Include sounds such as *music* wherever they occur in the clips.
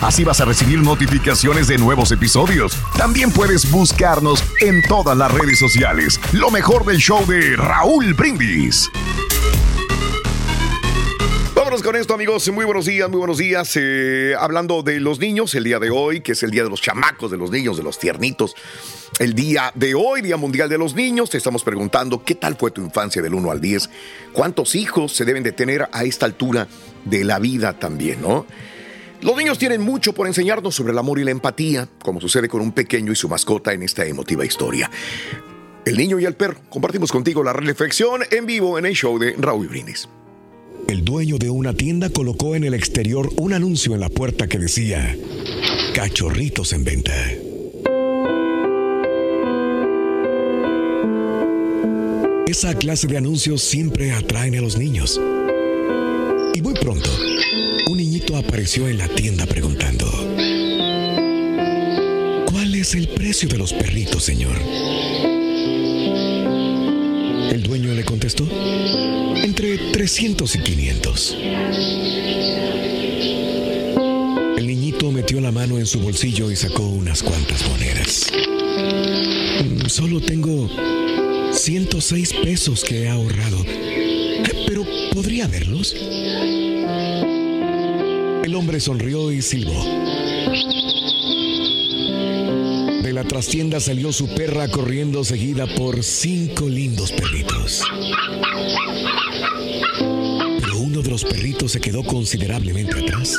Así vas a recibir notificaciones de nuevos episodios. También puedes buscarnos en todas las redes sociales. Lo mejor del show de Raúl Brindis. Vámonos con esto, amigos. Muy buenos días, muy buenos días. Eh, hablando de los niños, el día de hoy, que es el día de los chamacos, de los niños, de los tiernitos. El día de hoy, Día Mundial de los Niños, te estamos preguntando qué tal fue tu infancia del 1 al 10. ¿Cuántos hijos se deben de tener a esta altura de la vida también, no? Los niños tienen mucho por enseñarnos sobre el amor y la empatía, como sucede con un pequeño y su mascota en esta emotiva historia. El niño y el perro. Compartimos contigo la reflexión en vivo en el show de Raúl Brindis. El dueño de una tienda colocó en el exterior un anuncio en la puerta que decía, cachorritos en venta. Esa clase de anuncios siempre atraen a los niños. Y muy pronto, apareció en la tienda preguntando, ¿cuál es el precio de los perritos, señor? El dueño le contestó, entre 300 y 500. El niñito metió la mano en su bolsillo y sacó unas cuantas monedas. "Mm, Solo tengo 106 pesos que he ahorrado. Pero ¿podría verlos? El hombre sonrió y silbó. De la trastienda salió su perra corriendo seguida por cinco lindos perritos. Pero uno de los perritos se quedó considerablemente atrás.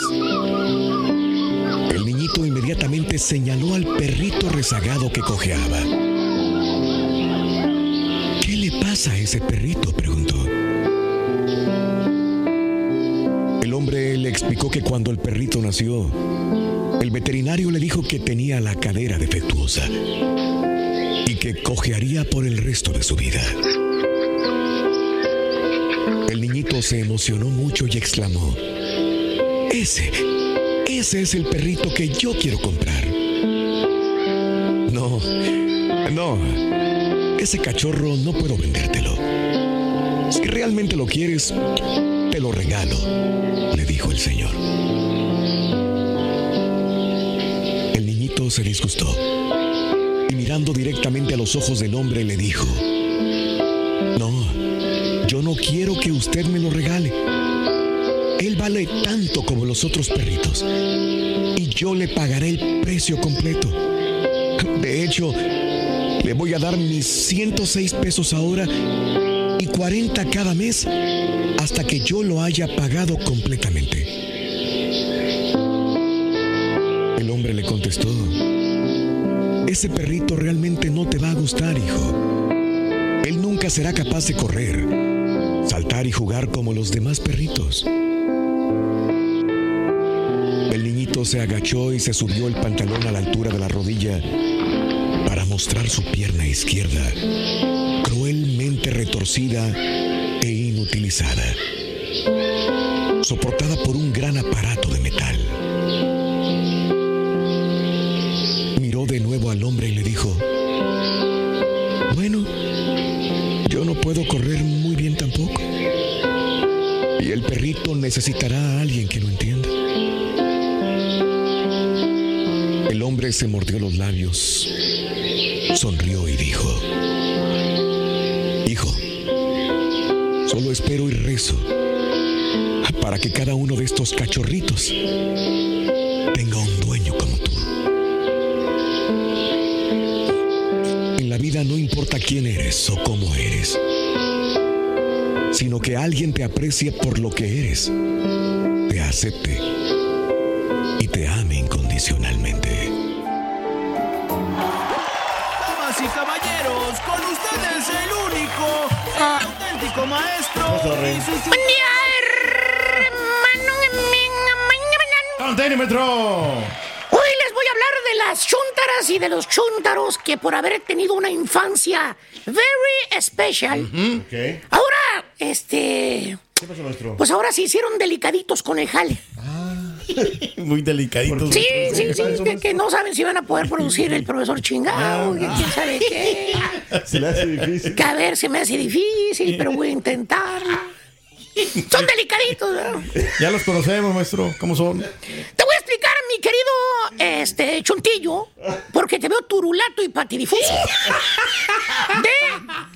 El niñito inmediatamente señaló al perrito rezagado que cojeaba. ¿Qué le pasa a ese perrito? Explicó que cuando el perrito nació, el veterinario le dijo que tenía la cadera defectuosa y que cojearía por el resto de su vida. El niñito se emocionó mucho y exclamó, ese, ese es el perrito que yo quiero comprar. No, no, ese cachorro no puedo vendértelo. Si realmente lo quieres, lo regalo, le dijo el señor. El niñito se disgustó y mirando directamente a los ojos del hombre le dijo, no, yo no quiero que usted me lo regale. Él vale tanto como los otros perritos y yo le pagaré el precio completo. De hecho, le voy a dar mis 106 pesos ahora 40 cada mes hasta que yo lo haya pagado completamente. El hombre le contestó, ese perrito realmente no te va a gustar, hijo. Él nunca será capaz de correr, saltar y jugar como los demás perritos. El niñito se agachó y se subió el pantalón a la altura de la rodilla mostrar su pierna izquierda, cruelmente retorcida e inutilizada, soportada por un gran aparato de metal. Miró de nuevo al hombre y le dijo, bueno, yo no puedo correr muy bien tampoco. Y el perrito necesitará a alguien que lo entienda. El hombre se mordió los labios, sonrió y dijo, Hijo, solo espero y rezo para que cada uno de estos cachorritos tenga un dueño como tú. En la vida no importa quién eres o cómo eres, sino que alguien te aprecie por lo que eres, te acepte auténtico maestro y su chu- ¡Conténmetro! Hoy les voy a hablar de las chúntaras y de los chúntaros que por haber tenido una infancia very special, Ok. ahora, este, ¿Qué pasó, maestro? pues ahora se hicieron delicaditos con el jale. *laughs* Muy delicadito. Sí, sí, sí, que, que no saben si van a poder producir el profesor chingado, que quién sabe qué. *laughs* Se le hace difícil. Que a ver, se me hace difícil, pero voy a intentar. Son delicaditos, ¿verdad? Ya los conocemos, maestro. ¿Cómo son? Te voy a explicar, mi querido este, Chuntillo, porque te veo turulato y patidifuso. *laughs*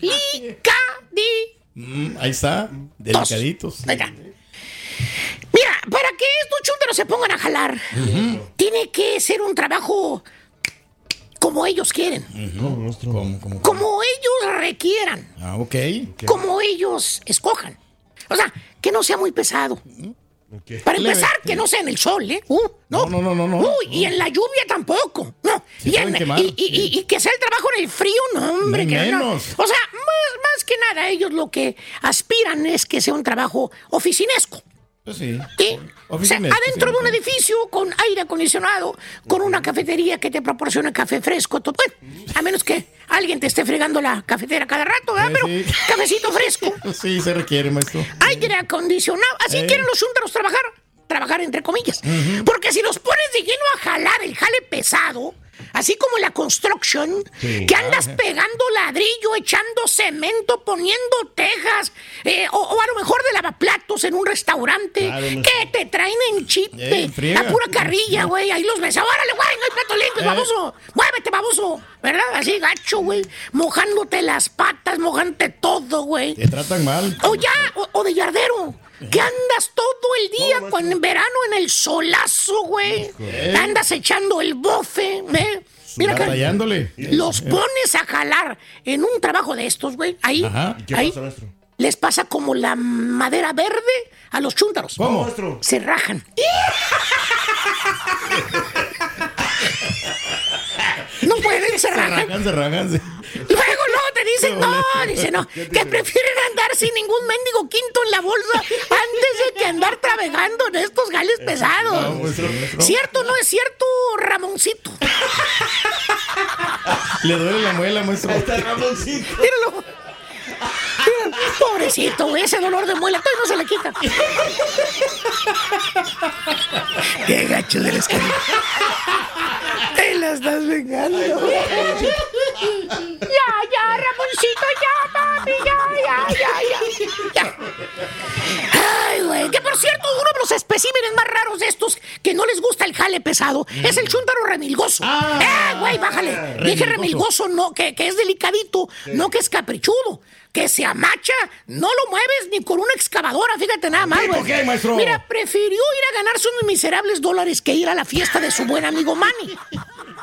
Delicadi. Mm, ahí está. Delicaditos. Venga. Mira, para que estos chúntaros se pongan a jalar, tiene que ser un trabajo como ellos quieren, ¿Cómo, cómo? como ellos requieran, Ah, ok. como ellos escojan. O sea, que no sea muy pesado. Para Leve. empezar, que no sea en el sol, ¿eh? Uh, no. No, no, no, no. Uy, y en la lluvia tampoco. No. Y, pueden en- quemar. y- y- y- y que sea el trabajo en el frío, no, hombre. Que no. menos. O sea, más, más que nada, ellos lo que aspiran es que sea un trabajo oficinesco. Pues sí. ¿sí? O sea, adentro de un edificio con aire acondicionado, con una cafetería que te proporcione café fresco. todo- Bueno, a menos que alguien te esté fregando la cafetera cada rato, ¿verdad? Pero sí. cafecito fresco, *laughs* Sí, se requiere, maestro. aire acondicionado. Así Eh. quieren los chúntaros trabajar. Trabajar entre comillas. Porque si los pones de lleno a jalar el jale pesado, así como la construction, Sí, que andas ajá. pegando ladrillo, echando cemento, poniendo tejas, eh, o, o a lo mejor de lavaplatos en un restaurante, Claro, que te traen en chip, Eh, la pura carrilla, güey. Ahí los ves. Órale, güey, no hay plato limpio, Eh. baboso. Muévete, baboso. ¿Verdad? Así gacho, güey. Mojándote las patas, mojándote todo, güey. Te tratan mal. O ya, o, o de yardero. Que andas todo el día con, en verano en el solazo, güey. Andas echando el bofe, ¿eh? Mira que los pones a jalar en un trabajo de estos, güey. Ahí, Ajá. ¿Y qué ahí pasa, les pasa como la madera verde a los chúntaros. ¿Cómo? Se rajan. *laughs* No pueden, se Se rajan. rajan, se rajan. Luego, dicen, no, boleto. dice, no, ¿Qué te que prefieren andar sin ningún mendigo quinto en la bolsa antes de que andar trabajando en estos gales No, pesados. maestro. ¿Cierto o no es cierto, Ramoncito? Le duele la muela, maestro. Míralo. Míralo. Pobrecito, ese dolor de muela todavía no se le quita. Qué gacho de la Te la estás vengando. Ya, ya, Ramoncito, ya, papi, ya, ya, ya. Ay, güey. Que por cierto, uno de los especímenes más raros de estos que no les gusta el jale pesado es el chúntaro remilgoso. ¡Eh, güey, bájale! Dije remilgoso, no, que, que es delicadito, no que es caprichudo. Que se amacha, no lo mueves ni con una excavadora, fíjate nada más, güey. ¿Por qué, maestro? Mira, prefirió ir a ganarse unos miserables dólares que ir a la fiesta de su buen amigo Manny.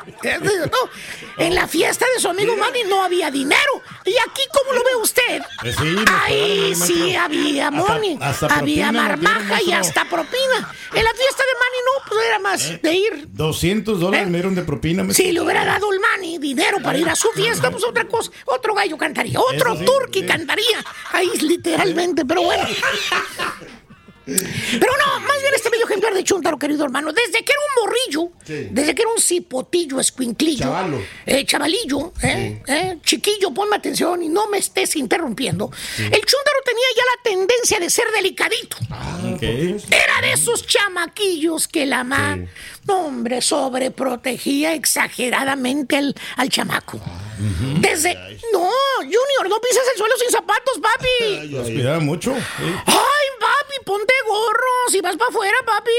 No, en la fiesta de su amigo Manny no había dinero. ¿Y aquí cómo lo ve usted? Eh, sí, Ahí sí había money, hasta había propina marmaja y hasta propina. En la fiesta de Manny no, pues era más de ir 200 dólares me dieron de propina. si le hubiera dado el Manny dinero para ir a su fiesta, pues otra cosa, otro gallo cantaría, otro Eso sí, turqui sí. cantaría. Ahí literalmente, pero bueno. *laughs* Pero no, más bien este bello ejemplar de Chuntaro, querido hermano, desde que era un morrillo, Sí. desde que era un cipotillo, escuinclillo, Chavalo. eh, chavalillo, eh, eh, chiquillo, ponme atención y no me estés interrumpiendo. El Chuntaro tenía ya la tendencia de ser delicadito. Ok. Era de esos chamaquillos que la mamá, hombre, sobreprotegía exageradamente al, al chamaco. Desde. No, Junior, no pises el suelo sin zapatos, papi. Los cuidaba mucho. Ay, ponte gorro. Si vas para afuera, papi.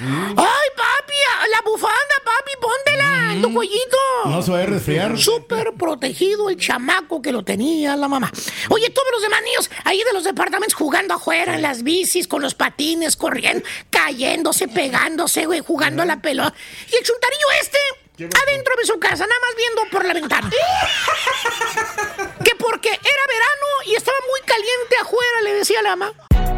Ay, papi, la bufanda, papi, póntela en tu cuellito. No se vaya a resfriar. Súper protegido el chamaco que lo tenía la mamá. Oye, todos los demás niños ahí de los departamentos jugando afuera en las bicis, con los patines, corriendo, cayéndose, pegándose, güey, jugando a la pelota. Y el chuntarillo este, adentro de su casa, nada más viendo por la ventana. *laughs* que porque era verano y estaba muy caliente afuera, le decía la mamá.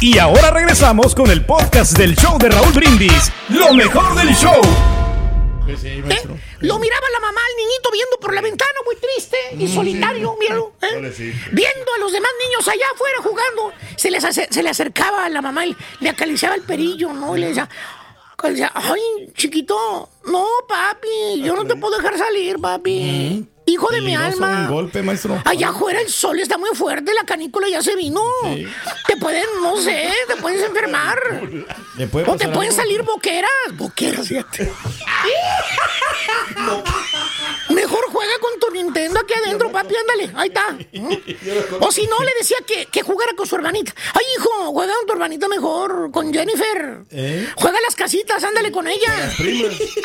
Y ahora regresamos con el podcast del show de Raúl Brindis. Lo mejor del show. Lo miraba la mamá al niñito viendo por la ventana, muy triste y solitario, míralo. ¿eh? Viendo a los demás niños allá afuera jugando. Se, les ace- se le acercaba a la mamá y le acariciaba el perillo, ¿no? Y le decía, le decía, ay, chiquito, no, papi, yo no te puedo dejar salir, papi. Hijo de mi alma. Un golpe, maestro. Allá afuera el sol está muy fuerte, la canícula ya se vino. Te pueden, no sé, te puedes enfermar. ¿Le puede O te pueden algo? salir boqueras. Boqueras, fíjate. *laughs* aquí adentro, papi, ándale. Ahí está. *laughs* O si no, le decía que, que jugara con su hermanita. Ay, hijo, juega con tu hermanita mejor, con Jennifer. ¿Eh? Juega las casitas, ándale con ella.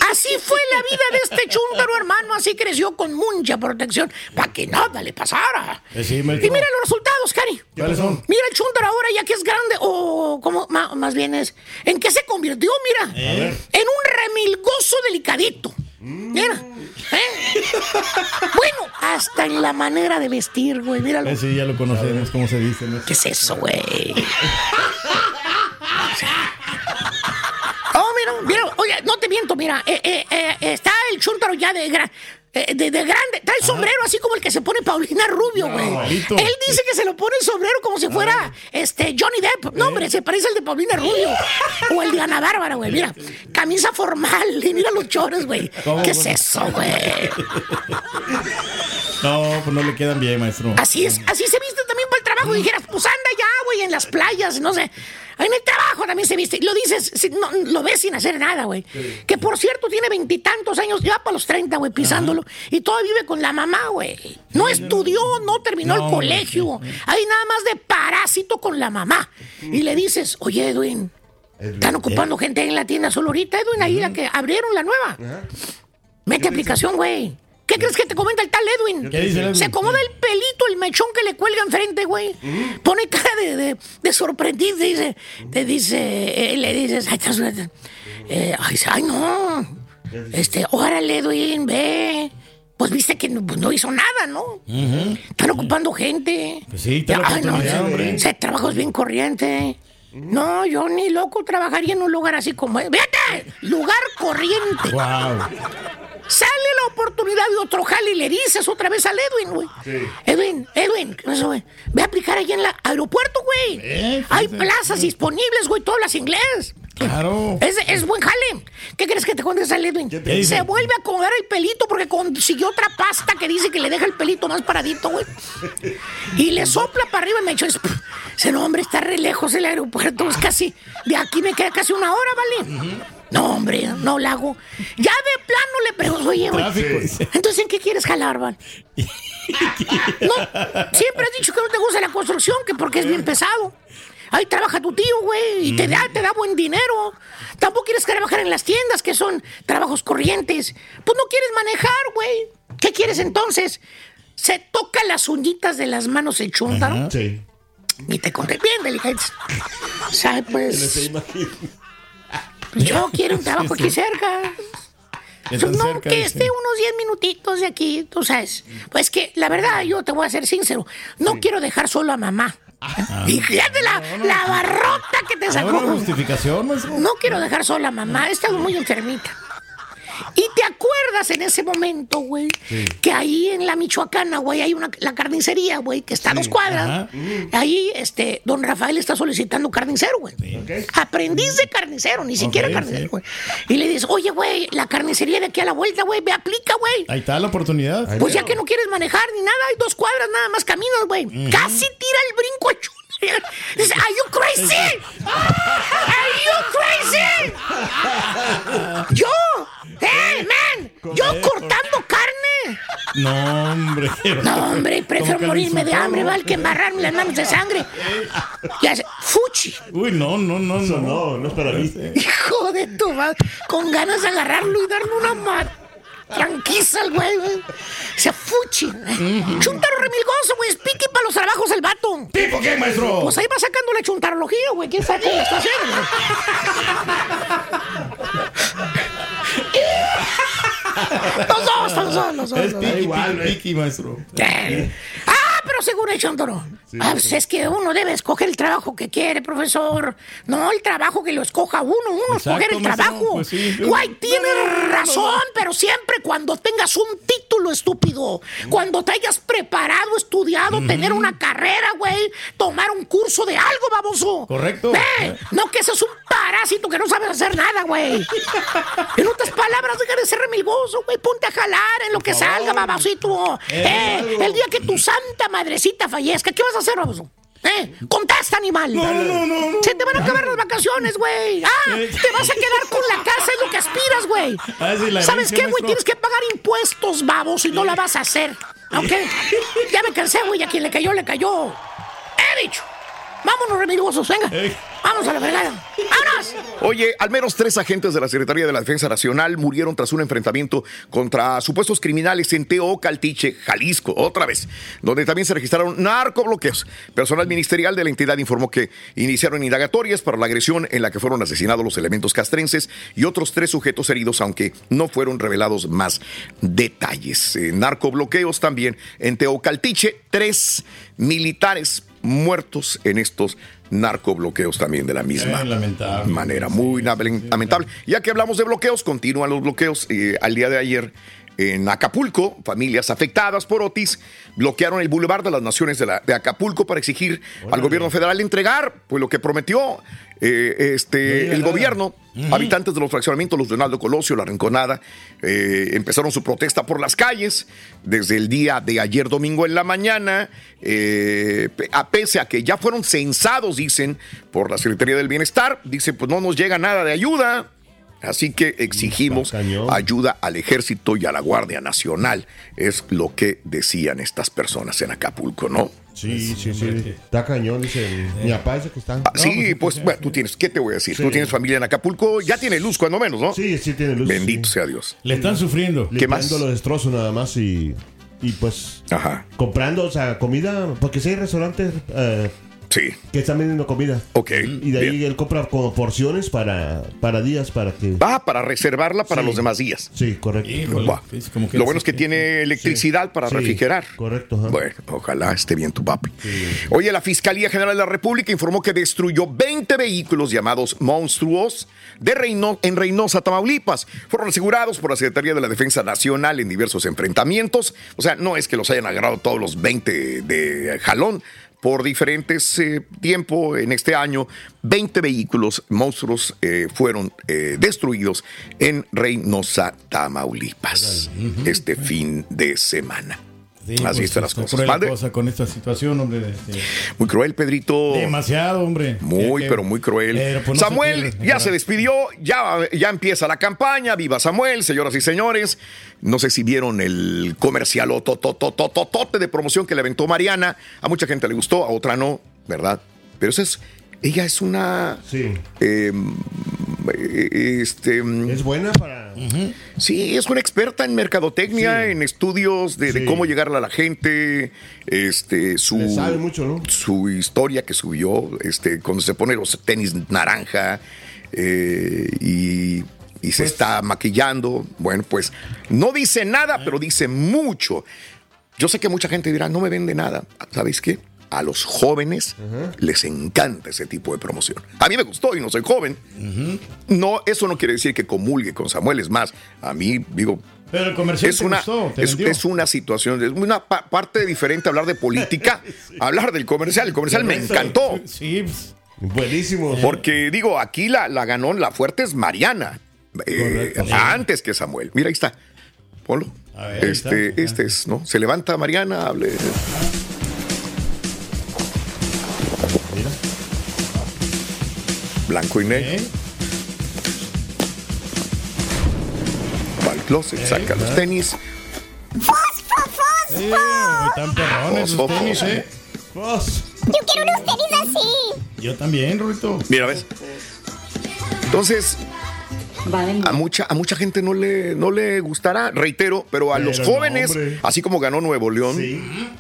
Así fue la vida de este chúntaro, hermano. Así creció con mucha protección para que nada le pasara. Eh, sí, Y mira los resultados, Cari. ¿Cuáles son? Mira el chúntaro ahora ya que es grande, o como más bien es, ¿en qué se convirtió? Mira, Eh. en un remilgoso delicadito. Mira, ¿eh? bueno, hasta en la manera de vestir, güey, míralo. Eh, sí, ya lo conocemos, ¿cómo se dice? maestro? ¿Qué es eso, güey? Oh, mira, mira, oye, no te miento, mira, eh, eh, eh, está el chúntaro ya de, gra- eh, de, de grande, está el sombrero así como el que se pone Paulina Rubio, güey. Él dice que se lo pone el sombrero como si fuera este Johnny Depp. No, hombre, se parece al de Paulina Rubio. O el de Ana Bárbara, güey, mira. Camisa formal, y *laughs* mira los chores, güey. ¿Cómo, ¿Qué es eso, güey? No, pues no le quedan bien, maestro. Así es, así se viste también para el trabajo. Dijeras, pues anda ya, güey, en las playas, no sé. En el trabajo también se viste. Lo dices, si- no, lo ves sin hacer nada, güey. Que por cierto tiene veintitantos años, ya para los treinta, güey, pisándolo. Y todavía vive con la mamá, güey. No estudió, no terminó No, el colegio. Ahí nada más de parásito con la mamá. Y le dices, oye, Edwin, están ocupando gente en la tienda solo ahorita, Edwin, ahí la que abrieron la nueva. Mete aplicación, güey. ¿Qué ¿Qué crees que te comenta el tal Edwin? ¿Qué dice Edwin? Se acomoda el pelito, el mechón que le cuelga enfrente, güey. Pone cara de, de, de sorprendido, dice, te dice, eh, le dices, ay, estás- eh, ay, ay, no. Este, órale, Edwin, ve. Pues viste que no, pues, no hizo nada, ¿no? Están ocupando gente. Pues sí, está la Ay, no, hombre. ese trabajo es bien corriente. No, yo ni loco trabajaría en un lugar así como... ¡Vete! Lugar corriente. Wow. Sale la oportunidad de otro jale y le dices otra vez al Edwin, güey. Edwin, Edwin, ¿qué pasó, güey? Ve a aplicar allí en el aeropuerto, güey. Hay plazas disponibles, güey. Tú hablas inglés. Claro. Es, es buen jale. ¿Qué crees que te contesta el Edwin? dice? Se vuelve a acomodar el pelito porque consiguió otra pasta que dice que le deja el pelito más paradito, güey. Y le sopla para arriba y me echó. Ese no, hombre, está re lejos el aeropuerto. Es casi. De aquí me queda casi una hora, ¿vale? No, hombre, no la hago. Ya de plano le pregunto, oye, güey. Dice. Entonces, ¿en qué quieres jalar, Van? *laughs* No, siempre has dicho que no te gusta la construcción, que porque es bien pesado. Ahí trabaja tu tío, güey, y te da, te da buen dinero. Tampoco quieres trabajar en las tiendas, que son trabajos corrientes. Pues no quieres manejar, güey. ¿Qué quieres entonces? Se toca las uñitas de las manos el chúntaro. Sí. Y te conté bien, delicates. O sea, pues. Yo quiero un trabajo aquí cerca. ¿Qué tan no, cerca, que esté unos 10 minutitos de aquí, tú sabes. Pues que la verdad, yo te voy a ser sincero. No quiero dejar solo a mamá. Y fíjate la, la barrota que te sacó. ¿Alguna justificación, maestro? No quiero dejar sola a mamá, he estado muy enfermita. Y te acuerdas en ese momento, güey, Sí. que ahí en la Michoacana, güey, hay una la carnicería, güey, que está a dos cuadras. Ajá. Ahí, este, don Rafael está solicitando carnicero, güey. Aprendiz de carnicero, ni siquiera carnicero, sí. güey. Y le dices, oye, güey, la carnicería de aquí a la vuelta, güey, me aplica, güey. Ahí está la oportunidad. Pues ya que no quieres manejar ni nada, hay dos cuadras nada más caminos, güey. Casi tira el brinco a Dice, ¿Are you crazy? ¿Are you crazy? Yo, eh, man, yo cortando carne. No, hombre. No, hombre, prefiero morirme de hambre. ¿vale? Que embarrarme las manos de sangre. Y hace, fuchi. Uy, no, no, no, no. no, no es para mí. Hijo de tu madre. Con ganas de agarrarlo y darle una mat. Tranquiza el güey, güey. Se fuchi. Chuntaro remilgoso, güey. Es piqui para los trabajos el vato. ¿Tipo qué, maestro? Pues ahí va sacando la chuntarología, güey. ¿Quién sabe le está haciendo? güey? *laughs* Los dos, los dos, los dos. Es piqui, piqui, piqui, maestro. Ah, pero seguro, Chontoro. Ah, pues es que uno debe escoger el trabajo que quiere, profesor. No el trabajo que lo escoja uno, uno Exacto, escoger el trabajo. Pues sí. Guay, No, no, no, razón, pero siempre cuando tengas un título estúpido, cuando te hayas preparado, estudiado, tener una carrera, güey, tomar un curso de algo, baboso. Correcto. Eh, no que seas un parásito que no sabes hacer nada, güey. *laughs* En otras palabras, deja de ser remilgoso, güey. Ponte a jalar en lo que salga, babosito. Eh, Eh, el día que tu santa madrecita fallezca, ¿qué vas a hacer, baboso? ¿Eh? Contesta, animal. No, no, no, no. Se te van a acabar las vacaciones, güey. Ah, Eh. *laughs* te vas a quedar con la casa, es lo que aspiras, güey. Ah, sí, ¿Sabes qué, güey? Tienes que pagar impuestos, babos, y no la vas a hacer. ¿Ok? Ya me cansé, güey. A quien le cayó, le cayó. He dicho. Vámonos, remilgosos, venga. Vamos a la fregada. ¡Vámonos! Oye, al menos tres agentes de la Secretaría de la Defensa Nacional murieron tras un enfrentamiento contra supuestos criminales en Teocaltiche, Jalisco, otra vez, donde también se registraron narcobloqueos. Personal ministerial de la entidad informó que iniciaron indagatorias para la agresión en la que fueron asesinados los elementos castrenses y otros tres sujetos heridos, aunque no fueron revelados más detalles. Eh, narcobloqueos también en Teocaltiche, tres militares muertos en estos narcobloqueos también de la misma Eh, lamentable. manera. Muy lamen- lamentable. Ya que hablamos de bloqueos, continúan los bloqueos. Eh, al día de ayer, en Acapulco, familias afectadas por Otis bloquearon el Boulevard de las Naciones de, la- de Acapulco para exigir al gobierno federal entregar pues, lo que prometió eh, este, el gobierno. Habitantes de los fraccionamientos, los Leonardo Colosio, La Rinconada, eh, empezaron su protesta por las calles desde el día de ayer domingo en la mañana, eh, a pese a que ya fueron censados, dicen, por la Secretaría del Bienestar, dicen, pues no nos llega nada de ayuda. Así que exigimos ayuda al ejército y a la Guardia Nacional. Es lo que decían estas personas en Acapulco, ¿no? Sí, sí, sí. Está cañón, dice mi papá dice que está. Ah, sí, pues, bueno, tú tienes, ¿qué te voy a decir? Sí. Tú tienes familia en Acapulco, ya tiene luz cuando menos, ¿no? Sí, sí tiene luz. Bendito sea Dios. Le están sufriendo. ¿Qué más? Los destrozos nada más y, y pues comprando, o sea, comida, porque si hay restaurantes eh, Sí. que están vendiendo comida. Ok. Y de ahí él compra como porciones para, para días, para que... Va para reservarla para Sí. los demás días. Sí, correcto. Va. Lo bueno es que tiene electricidad para Sí, refrigerar. Correcto. ajá. Bueno, ojalá esté bien tu papi. Oye, la Fiscalía General de la República informó que destruyó 20 vehículos llamados monstruos de Reyno- en Reynosa, Tamaulipas. Fueron asegurados por la Secretaría de la Defensa Nacional en diversos enfrentamientos. O sea, no es que los hayan agarrado todos los 20 de jalón. Por diferentes eh, tiempo en este año, 20 vehículos monstruos eh, fueron eh, destruidos en Reynosa, Tamaulipas, este fin de semana. Sí, Así pues, están las cosas. cruel la Padre, cosa con esta situación, hombre. Muy cruel, Pedrito. Demasiado, hombre. Muy, Que- pero muy cruel. Pero, pues, no se Samuel pierde, ya se despidió, ya, ya empieza la campaña. Viva Samuel, señoras y señores. No sé si vieron el comercial o tototototote de promoción que le aventó Mariana. A mucha gente le gustó, a otra no, ¿verdad? Pero eso es, ella es una. Sí. eh, este, Es buena para... Sí, es una experta en mercadotecnia, Sí. en estudios de, cómo llegarle a la gente, este, su, Le sabe mucho, ¿no? su historia que subió, este, cuando se pone los tenis naranja eh, y, y se está maquillando. Bueno, pues no dice nada, pero dice mucho. Yo sé que mucha gente dirá, no me vende nada. ¿Sabéis qué? A los jóvenes les encanta ese tipo de promoción. A mí me gustó y no soy joven. No, eso no quiere decir que comulgue con Samuel. Es más, a mí, digo, Pero el comercial es te una, gustó, te es, una situación, es una pa- parte diferente hablar de política, *laughs* hablar del comercial. El comercial me encantó. Sí, pues, Buenísimo. Porque digo, aquí la, la ganó, la fuerte es Mariana. Eh, antes que Samuel. Mira, ahí está. Ponlo. A ver, este, está. este es, ¿no? Se levanta Mariana, hable. Blanco y negro. Va al closet, saca los tenis. sí, están perrones sus Fosfo, tenis, fosfo. ¿eh? Yo quiero unos tenis así. Yo también, Rurito. Mira, ¿ves? Entonces, a mucha, a mucha gente no le, no le gustará, reitero, pero a los Pero jóvenes, hombre. así como ganó Nuevo León,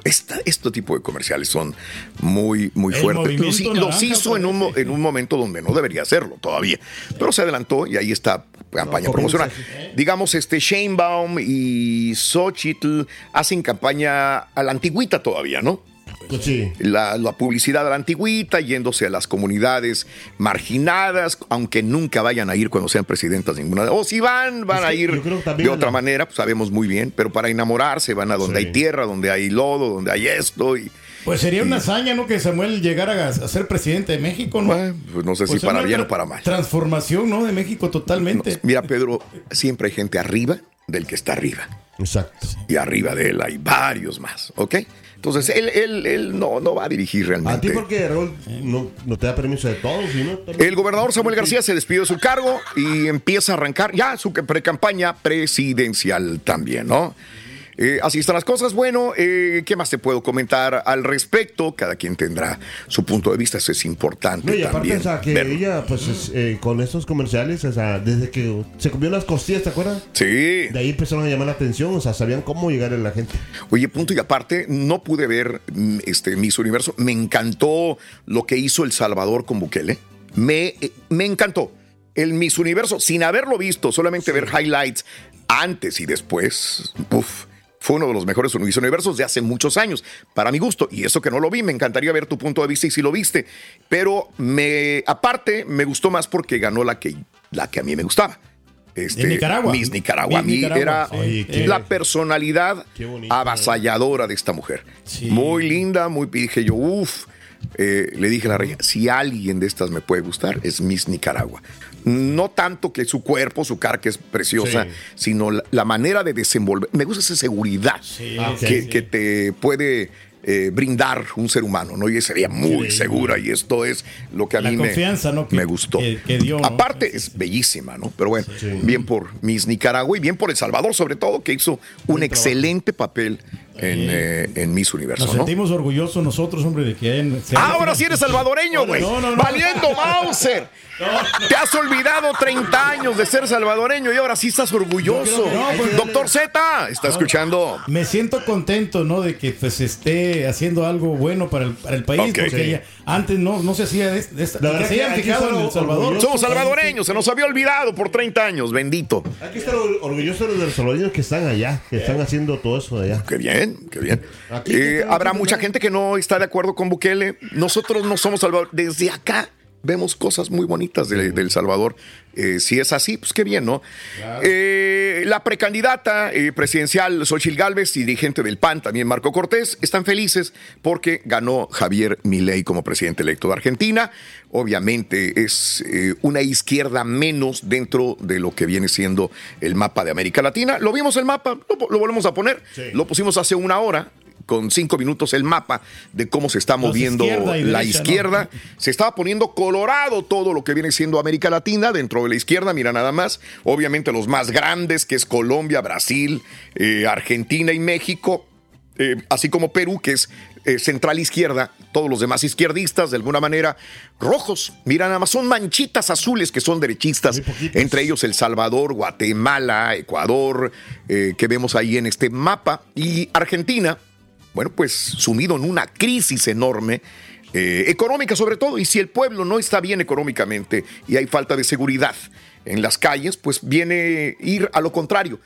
esta- este tipo de comerciales son muy, muy El fuertes. Los, hizo en un, en un momento donde no debería hacerlo todavía, pero se adelantó y ahí está campaña No, promocional. comienza Digamos, este Sheinbaum y Xochitl hacen campaña a la antigüita todavía, ¿no? Pues sí. la, la publicidad a la antigüita, yéndose a las comunidades marginadas, aunque nunca vayan a ir cuando sean presidentas ninguna de O si van, van Es a ir de otra la- manera, pues sabemos muy bien, pero para enamorarse van a donde Sí. hay tierra, donde hay lodo, donde hay esto. Y, Pues sería una hazaña, ¿no? Que Samuel llegara a, ser presidente de México, ¿no? pues no sé si Pues para bien o para mal. Transformación, ¿no? De México totalmente. Mira, Pedro, siempre hay gente arriba del que está arriba. Exacto. Y arriba de él hay varios más, ¿ok? Entonces, él, él, él no, no va a dirigir A ti realmente. porque Raúl no, no te da permiso de todos, ¿sí, no? El gobernador Samuel García se despidió de su cargo y empieza a arrancar ya su pre-campaña presidencial también, ¿no? Eh, así están las cosas. Bueno, eh, ¿qué más te puedo comentar al respecto? Cada quien tendrá su punto de vista, eso es importante No, y aparte, también. o sea, que verlo. ella, pues, es, eh, con estos comerciales, o sea, desde que se comió las costillas, ¿te acuerdas? Sí. De ahí empezaron a llamar la atención, o sea, sabían cómo llegar a la gente. Oye, punto y aparte, no pude ver mm, este Miss Universo. Me encantó lo que hizo El Salvador con Bukele. Me, me encantó. El Miss Universo, sin haberlo visto, solamente ver highlights antes y después. Uf, fue uno de los mejores Universos de hace muchos años, para mi gusto. Y eso que no lo vi, me encantaría ver tu punto de vista y si lo viste. Pero me, aparte, me gustó más porque ganó la que, la que a mí me gustaba. Este, En Nicaragua. Miss Nicaragua. A Miss mí Nicaragua, era sí. Oye, qué- la personalidad avasalladora de esta mujer. Muy linda, muy dije yo, uff. le dije a la reina, si alguien de estas me puede gustar, es Miss Nicaragua. No tanto que su cuerpo, su cara que es preciosa, Sí. sino la, la manera de desenvolver. Me gusta esa seguridad Ah, que, que te puede eh, brindar un ser humano, ¿no? Y sería muy segura y esto es lo que a La mí me, confianza, ¿no? que- me gustó. que- que dio, ¿no? Aparte es bellísima, ¿no? Pero bueno, bien por Miss Nicaragua y bien por El Salvador sobre todo, que hizo un excelente papel en, eh, en Miss Universo, Nos ¿no? sentimos orgullosos nosotros, hombre, de que hayan... hayan- Ahora sí eres salvadoreño, güey. No, no, no. Valiendo Mauser. Te has olvidado 30 años de ser salvadoreño y ahora sí estás orgulloso. No, pues- Doctor Z, está escuchando. Me siento contento, ¿no? De que pues esté haciendo algo bueno para el, para el país, Ok. porque Sí. antes no, no se hacía de, de esta. La que verdad se que hayan fijado en El Salvador. Somos salvadoreños, se nos había olvidado por 30 años, bendito. Hay que estar or- orgullosos de los salvadoreños que están allá, que están haciendo todo eso allá. Qué bien, qué bien. Eh, habrá mucha gente que no está de acuerdo con Bukele. Nosotros no somos Salvador. Desde acá vemos cosas muy bonitas de, del Salvador. Eh, si es así, pues qué bien, ¿no? Eh, la precandidata eh, presidencial Xochil Gálvez, dirigente del PAN, también Marco Cortés, están felices porque ganó Javier Milei como presidente electo de Argentina. Obviamente es una izquierda menos dentro de lo que viene siendo el mapa de América Latina. Lo vimos el mapa, lo, lo volvemos a poner. Lo pusimos hace una hora con cinco minutos el mapa de cómo se está moviendo izquierda la derecha, ¿no? izquierda. Se estaba poniendo colorado todo lo que viene siendo América Latina dentro de la izquierda, mira nada más. Obviamente los más grandes, que es Colombia, Brasil, eh, Argentina y México, eh, así como Perú, que es eh, central izquierda, todos los demás izquierdistas, de alguna manera, rojos. Mira, nada más son manchitas azules que son derechistas, entre ellos El Salvador, Guatemala, Ecuador, eh, que vemos ahí en este mapa, y Argentina, bueno, pues sumido en una crisis enorme. eh, económica sobre todo, y si el pueblo no está bien económicamente y hay falta de seguridad en las calles, pues viene ir a lo contrario.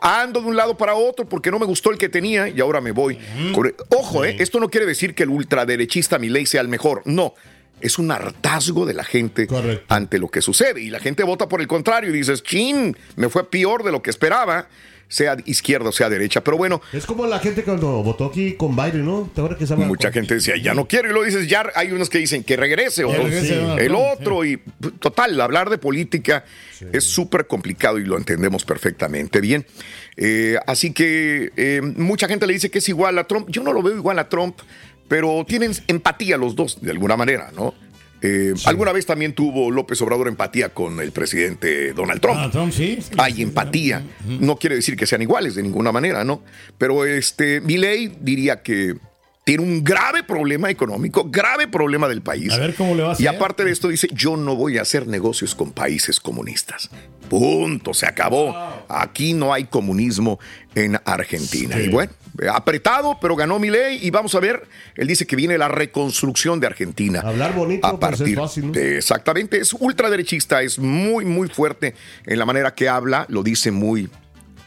Ando de un lado para otro porque no me gustó el que tenía y ahora me voy. con- Ojo, eh, esto no quiere decir que el ultraderechista Milei sea el mejor. No, es un hartazgo de la gente ante lo que sucede. Y la gente vota por el contrario y dices, chin, me fue peor de lo que esperaba, sea izquierda o sea derecha. Pero bueno, Es como la gente cuando votó aquí con Biden, ¿no? ¿Te que? Mucha gente decía, ya no quiero, y lo dices, ya hay unos que dicen que regrese, o Que regrese Donald el Trump, otro, y total, hablar de política es súper complicado y lo entendemos perfectamente bien. Eh, así que eh, mucha gente le dice que es igual a Trump. Yo no lo veo igual a Trump, pero tienen empatía los dos, de alguna manera, ¿no? Eh, Alguna vez también tuvo López Obrador empatía con el presidente Donald Trump. Ah, Trump, sí. Hay empatía. No quiere decir que sean iguales de ninguna manera, ¿no? Pero este, Milei diría que tiene un grave problema económico, grave problema del país. A ver cómo le va a Y hacer. aparte de esto dice, yo no voy a hacer negocios con países comunistas. Punto, se acabó. Aquí no hay comunismo en Argentina. Y bueno, apretado, pero ganó Milei y vamos a ver, él dice que viene la reconstrucción de Argentina. Hablar bonito, a pues, es partir fácil, ¿no? de- exactamente, es ultraderechista, es muy muy fuerte en la manera que habla, lo dice muy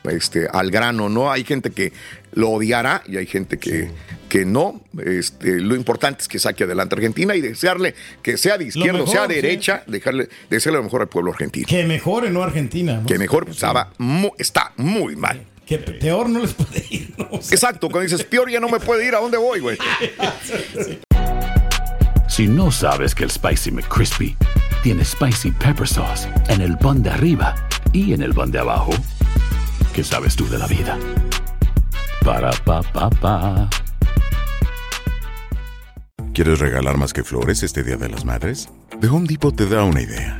este, al grano, ¿no? Hay gente que lo odiará y hay gente que, que no. Este, lo importante es que saque adelante a Argentina y desearle que sea de izquierda o sea sí. derecha, dejarle, desearle lo mejor al pueblo argentino. Que mejore, no Argentina. ¿no? Que mejor estaba mu- está muy mal. Que peor no les puede ir. ¿no? Exacto, cuando dices peor ya no me puede ir, ¿a dónde voy, güey? Si no sabes que el Spicy McCrispy tiene Spicy Pepper Sauce en el pan de arriba y en el pan de abajo, ¿qué sabes tú de la vida? Para, pa, pa, pa. ¿Quieres regalar más que flores este Día de las Madres? The Home Depot te da una idea.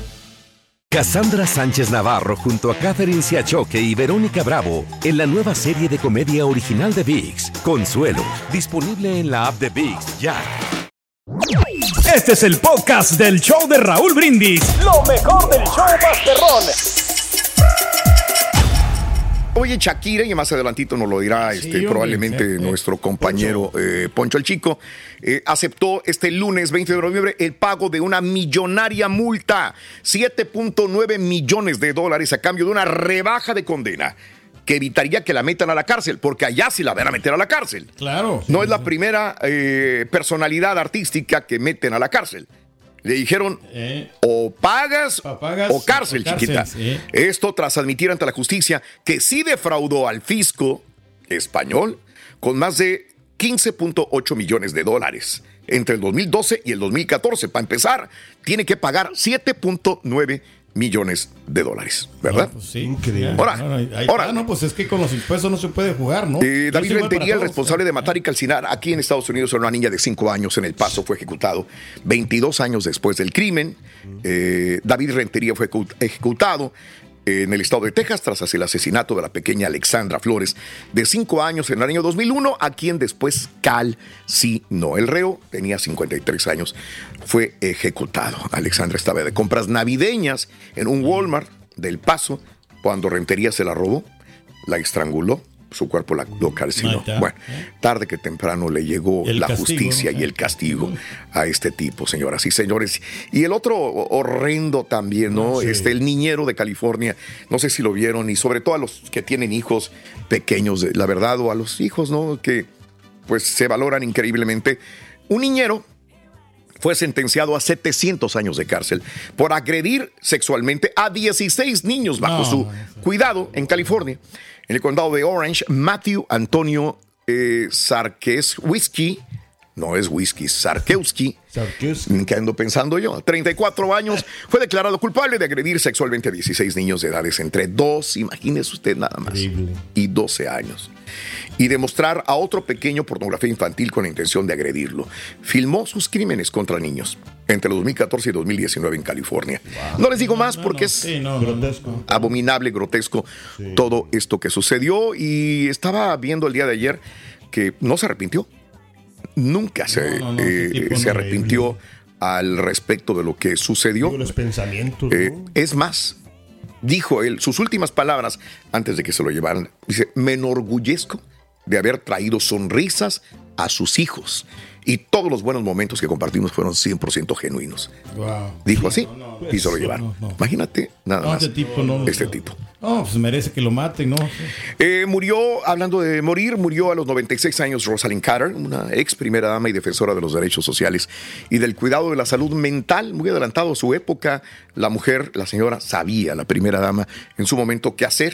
Cassandra Sánchez Navarro junto a Catherine Siachoque y Verónica Bravo en la nueva serie de comedia original de VIX, Consuelo, disponible en la app de VIX ya. Este es el podcast del show de Raúl Brindis. Lo mejor del show Masterrón. Oye, Shakira, y más adelantito nos lo dirá este, probablemente eh, eh, nuestro compañero eh, Poncho el Chico, eh, aceptó este lunes 20 de noviembre el pago de una millonaria multa, 7.9 millones de dólares a cambio de una rebaja de condena que evitaría que la metan a la cárcel, porque allá sí la van a meter a la cárcel. Claro. No es la primera eh, personalidad artística que meten a la cárcel. Le dijeron, o pagas, o cárcel, o cárcel, chiquita. Esto tras admitir ante la justicia que sí defraudó al fisco español con más de 15.8 millones de dólares entre el 2012 y el 2014. Para empezar, tiene que pagar 7.9 millones de dólares, ¿verdad? pues sí. Increíble. Ahora, ahí ahora. está, no, pues es que con los impuestos no se puede jugar, ¿no? Eh, David Rentería, el responsable de matar y calcinar aquí en Estados Unidos, era una niña de 5 años en El Paso, fue ejecutado 22 años después del crimen. Eh, David Rentería fue ejecu- ejecutado en el estado de Texas tras el asesinato de la pequeña Alexandra Flores, de 5 años en el año 2001, a quien después calcinó. El reo tenía 53 años, fue ejecutado. Alexandra estaba de compras navideñas en un Walmart del Paso cuando Rentería se la robó, la estranguló, su cuerpo la, lo calcinó. Bueno, tarde que temprano le llegó El la castigo, justicia ¿no? y el castigo a este tipo, señoras y señores. Y el otro horrendo también, ¿no? Ah, sí. Este, el niñero de California, no sé si lo vieron, y sobre todo a los que tienen hijos pequeños, la verdad, o a los hijos, ¿no? Que pues se valoran increíblemente. Un niñero fue sentenciado a 700 años de cárcel por agredir sexualmente a 16 niños bajo No, su cuidado en California. En el condado de Orange, Matthew Antonio eh, Sarkewski, no es whisky, Sarkewski, que ando pensando yo, 34 años, fue declarado culpable de agredir sexualmente a 16 niños de edades entre 2, imagínese usted nada más, y 12 años. Y demostrar a otro pequeño pornografía infantil con la intención de agredirlo. Filmó sus crímenes contra niños entre 2014 y 2019 en California. No les digo más porque es Grotesco. abominable, grotesco todo esto que sucedió y estaba viendo el día de ayer que no se arrepintió. Nunca se, no, no, ese eh, se arrepintió al respecto de lo que sucedió. Los pensamientos. Eh, ¿no? es más, dijo él, sus últimas palabras antes de que se lo llevaran, dice, me enorgullezco de haber traído sonrisas a sus hijos y todos los buenos momentos que compartimos fueron 100% genuinos. Wow. Dijo así y se lo llevaron. no, no. Imagínate, nada No, más. este tipo no. Este tipo. No, pues merece que lo maten, ¿no? Eh, murió, hablando de morir, murió a los 96 años Rosalind Carter, una ex primera dama y defensora de los derechos sociales y del cuidado de la salud mental, muy adelantado a su época. La mujer, la señora, sabía, la primera dama, en su momento qué hacer,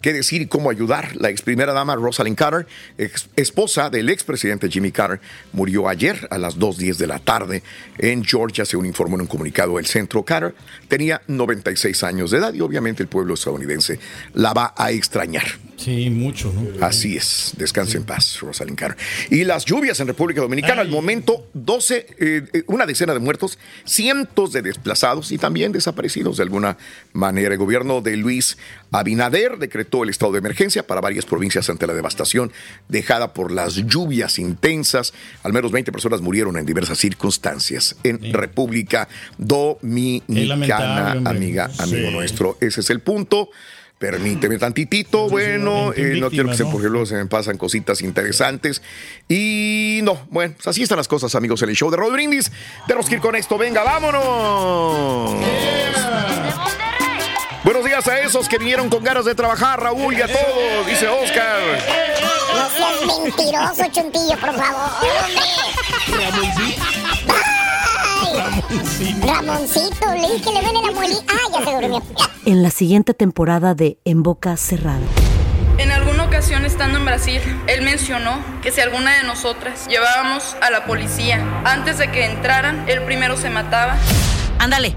qué decir y cómo ayudar. La ex primera dama Rosalind Carter, ex- esposa del expresidente Jimmy Carter, murió ayer a las 2.10 de la tarde en Georgia, según informó en un comunicado el centro. Carter tenía 96 años de edad y obviamente el pueblo estadounidense la va a extrañar. Sí, mucho, ¿no? Así es, descanse en paz, Rosalind Carter. Y las lluvias en República Dominicana, al momento, 12, eh, eh, una decena de muertos, cientos de desplazados y también desaparecidos de alguna manera. El gobierno de Luis Abinader decretó el estado de emergencia para varias provincias ante la devastación dejada por las lluvias intensas. Al menos 20 personas murieron en diversas circunstancias en República Dominicana, amiga, amigo Sí. nuestro. Ese es el punto. Permíteme tantitito, bueno, 20 eh, no quiero que se ¿no? porque luego se me pasan cositas interesantes. Y no, bueno, pues así están las cosas, amigos, en el show de Rod Brindis. Tenemos que ir con esto, venga, vámonos. Buenos días a esos que vinieron con ganas de trabajar, Raúl, y a todos, dice Oscar. No seas mentiroso, Chuntillo, por favor. Ay, Ramoncito, le dije que le duele la muelita. Ah, ya se durmió. En la siguiente temporada de En Boca Cerrada. En alguna ocasión estando en Brasil, él mencionó que si alguna de nosotras llevábamos a la policía antes de que entraran, él primero se mataba. Ándale,